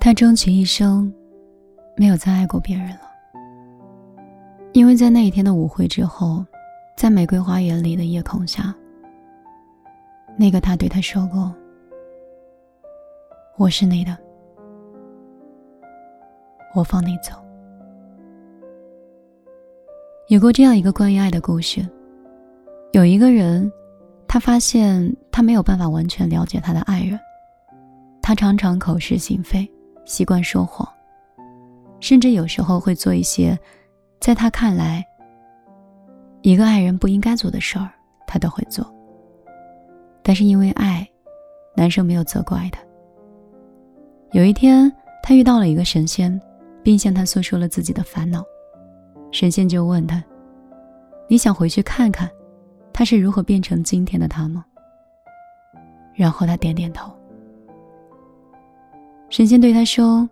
他终其一生，没有再爱过别人了。因为在那一天的舞会之后，在玫瑰花园里的夜空下，那个他对他说过：“我是你的，我放你走。”有过这样一个关于爱的故事，有一个人，他发现他没有办法完全了解他的爱人，他常常口是心非，习惯说谎，甚至有时候会做一些。在他看来，一个爱人不应该做的事儿，他都会做。但是因为爱，男生没有责怪他。有一天，他遇到了一个神仙，并向他诉说了自己的烦恼。神仙就问他：“你想回去看看，他是如何变成今天的他吗？”然后他点点头。神仙对他说：“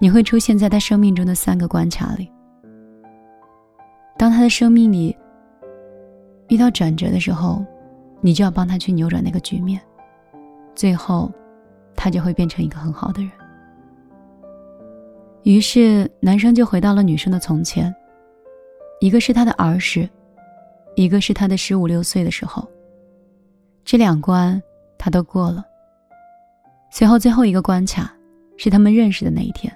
你会出现在他生命中的三个关卡里。”当他的生命里遇到转折的时候，你就要帮他去扭转那个局面，最后，他就会变成一个很好的人。于是，男生就回到了女生的从前，一个是他的儿时，一个是他的十五六岁的时候，这两关他都过了。随后，最后一个关卡是他们认识的那一天，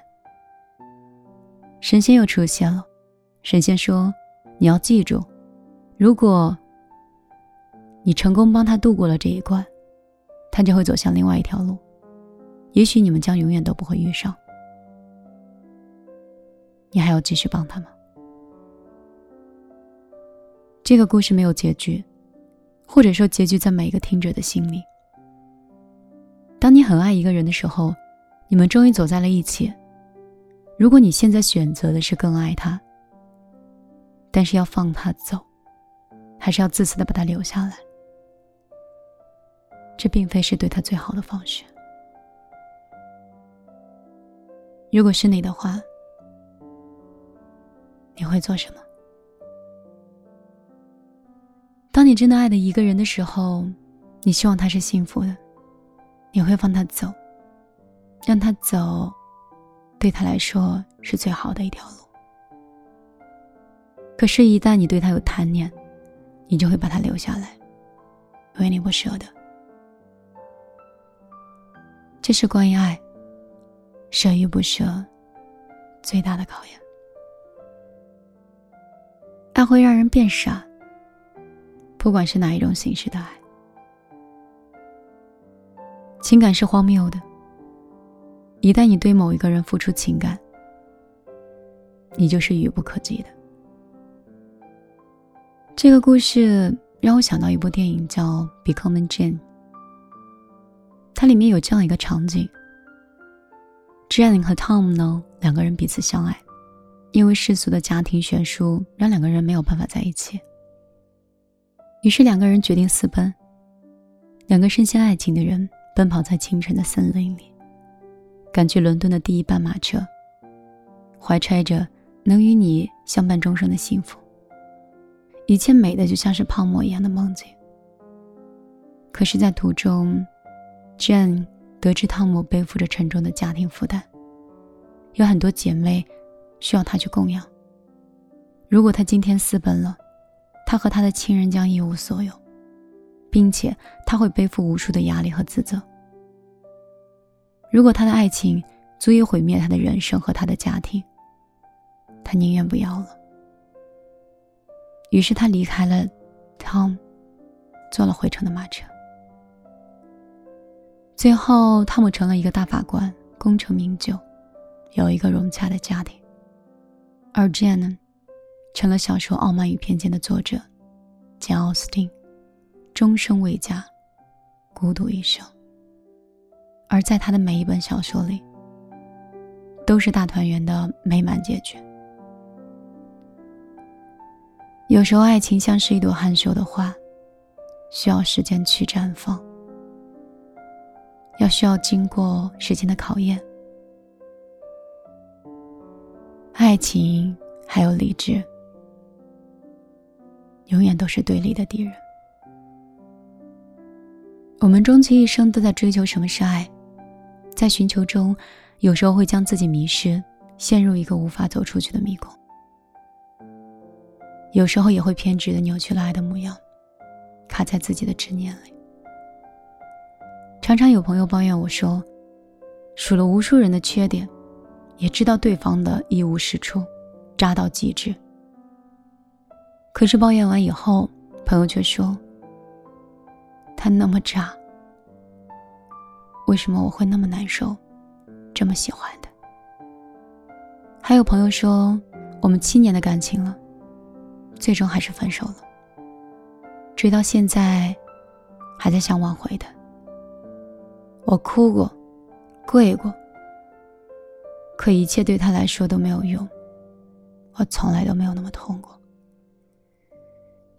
神仙又出现了，神仙说。你要记住，如果你成功帮他度过了这一关，他就会走向另外一条路。也许你们将永远都不会遇上。你还要继续帮他吗？这个故事没有结局，或者说结局在每一个听者的心里。当你很爱一个人的时候，你们终于走在了一起。如果你现在选择的是更爱他，但是要放他走，还是要自私的把他留下来？这并非是对他最好的方式。如果是你的话，你会做什么？当你真的爱的一个人的时候，你希望他是幸福的，你会放他走，让他走，对他来说是最好的一条路。可是，一旦你对他有贪念，你就会把他留下来，因为你不舍得。这是关于爱，舍与不舍最大的考验。爱会让人变傻，不管是哪一种形式的爱。情感是荒谬的，一旦你对某一个人付出情感，你就是愚不可及的。这个故事让我想到一部电影，叫《Becoming Jane》。它里面有这样一个场景：Jane 和 Tom 呢两个人彼此相爱，因为世俗的家庭悬殊，让两个人没有办法在一起。于是两个人决定私奔。两个深陷爱情的人奔跑在清晨的森林里，赶去伦敦的第一班马车，怀揣着能与你相伴终生的幸福。一切美的就像是泡沫一样的梦境。可是，在途中，Jane 得知汤姆背负着沉重的家庭负担，有很多姐妹需要他去供养。如果他今天私奔了，他和他的亲人将一无所有，并且他会背负无数的压力和自责。如果他的爱情足以毁灭他的人生和他的家庭，他宁愿不要了。于是他离开了，Tom，坐了回程的马车。最后，汤姆成了一个大法官，功成名就，有一个融洽的家庭。而 Jane 成了小说《傲慢与偏见》的作者，简·奥斯汀，终生未嫁，孤独一生。而在他的每一本小说里，都是大团圆的美满结局。有时候，爱情像是一朵含羞的花，需要时间去绽放，要需要经过时间的考验。爱情还有理智，永远都是对立的敌人。我们终其一生都在追求什么是爱，在寻求中，有时候会将自己迷失，陷入一个无法走出去的迷宫；有时候也会偏执的扭曲了爱的模样，卡在自己的执念里。常常有朋友抱怨我说，数了无数人的缺点，也知道对方的一无是处，渣到极致。可是抱怨完以后，朋友却说，他那么渣，为什么我会那么难受？这么喜欢的，还有朋友说，我们七年的感情了，最终还是分手了。追到现在，还在想挽回的。我哭过，跪过，可一切对他来说都没有用。我从来都没有那么痛过。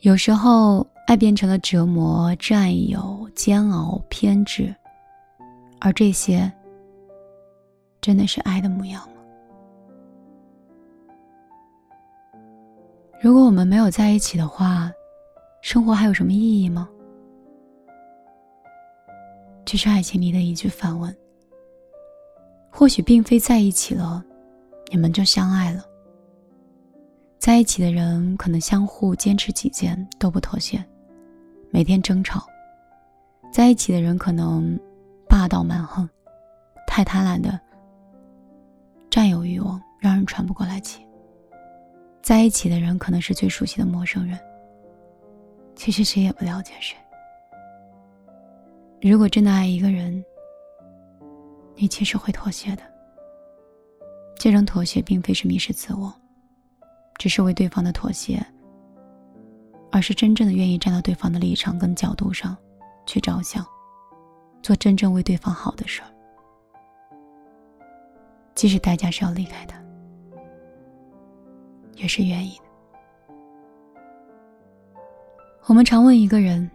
有时候，爱变成了折磨、占有、煎熬、偏执，而这些。真的是爱的模样吗？如果我们没有在一起的话，生活还有什么意义吗？这是爱情里的一句反问。或许并非在一起了，你们就相爱了。在一起的人可能相互坚持己见，都不妥协，每天争吵；在一起的人可能霸道蛮横，太贪婪的。占有欲望让人喘不过来气。在一起的人可能是最熟悉的陌生人，其实谁也不了解谁。如果真的爱一个人，你其实会妥协的。这种妥协并非是迷失自我，只是为对方的妥协，而是真正的愿意站到对方的立场跟角度上去着想，做真正为对方好的事儿。即使代价是要离开他，也是愿意的。我们常问一个人：“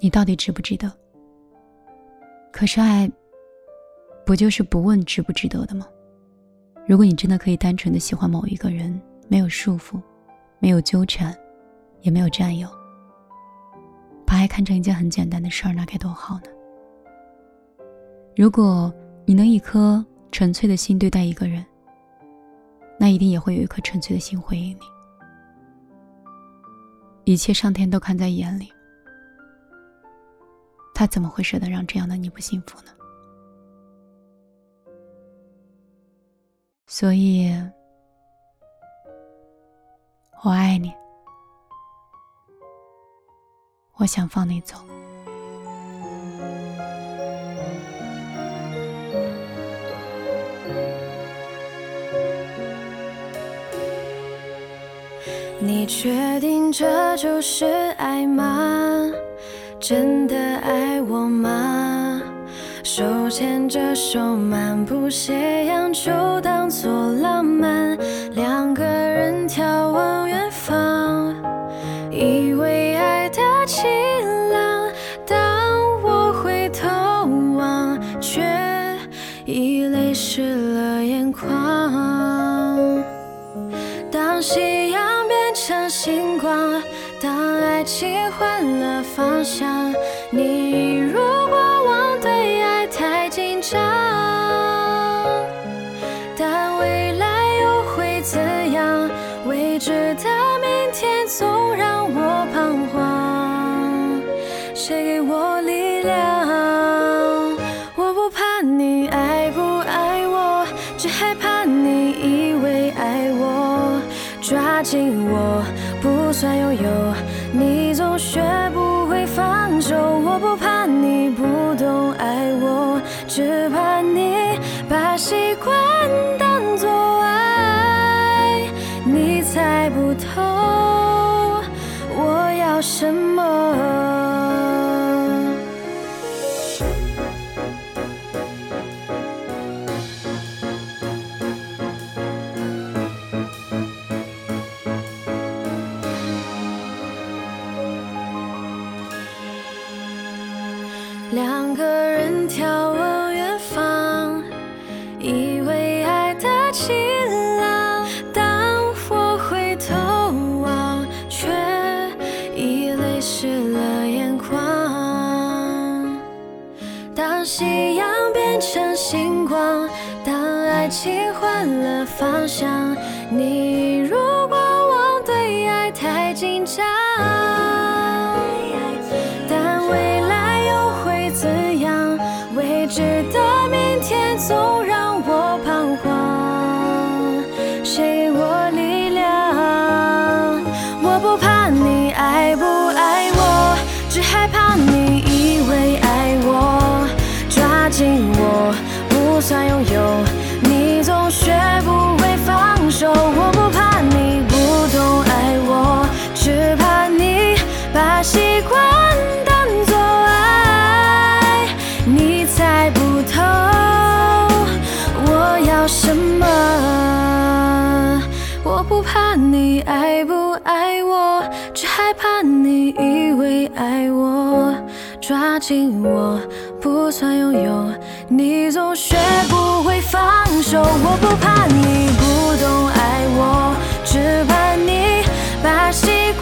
你到底值不值得？”可是爱，不就是不问值不值得的吗？如果你真的可以单纯的喜欢某一个人，没有束缚，没有纠缠，也没有占有，看成一件很简单的事儿，那该多好呢？如果你能一颗。纯粹的心对待一个人，那一定也会有一颗纯粹的心回应你。一切上天都看在眼里，他怎么会舍得让这样的你不幸福呢？所以，我爱你，我想放你走。你确定这就是爱吗？真的爱我吗？手牵着手漫步斜阳，就眼眶。当夕阳变。成星光，当爱情换了方向，你一如果忘对爱太紧张，但未来又会怎样？未知的明天总让我彷徨，谁给我力紧我，不算拥有，你总学不会放手。我不怕你不懂爱我，只怕你把习惯当作爱。你猜不透我要什么。两个人眺望远方，以为爱的晴朗。当我回头望，却已泪湿了眼眶。当夕阳。变成星光。当爱情换了方向，你如果忘对爱太紧张，总让什么我不怕你爱不爱我只害怕你以为爱我。抓紧我不算拥有你总学不会放手我不怕你不懂爱我只怕你把习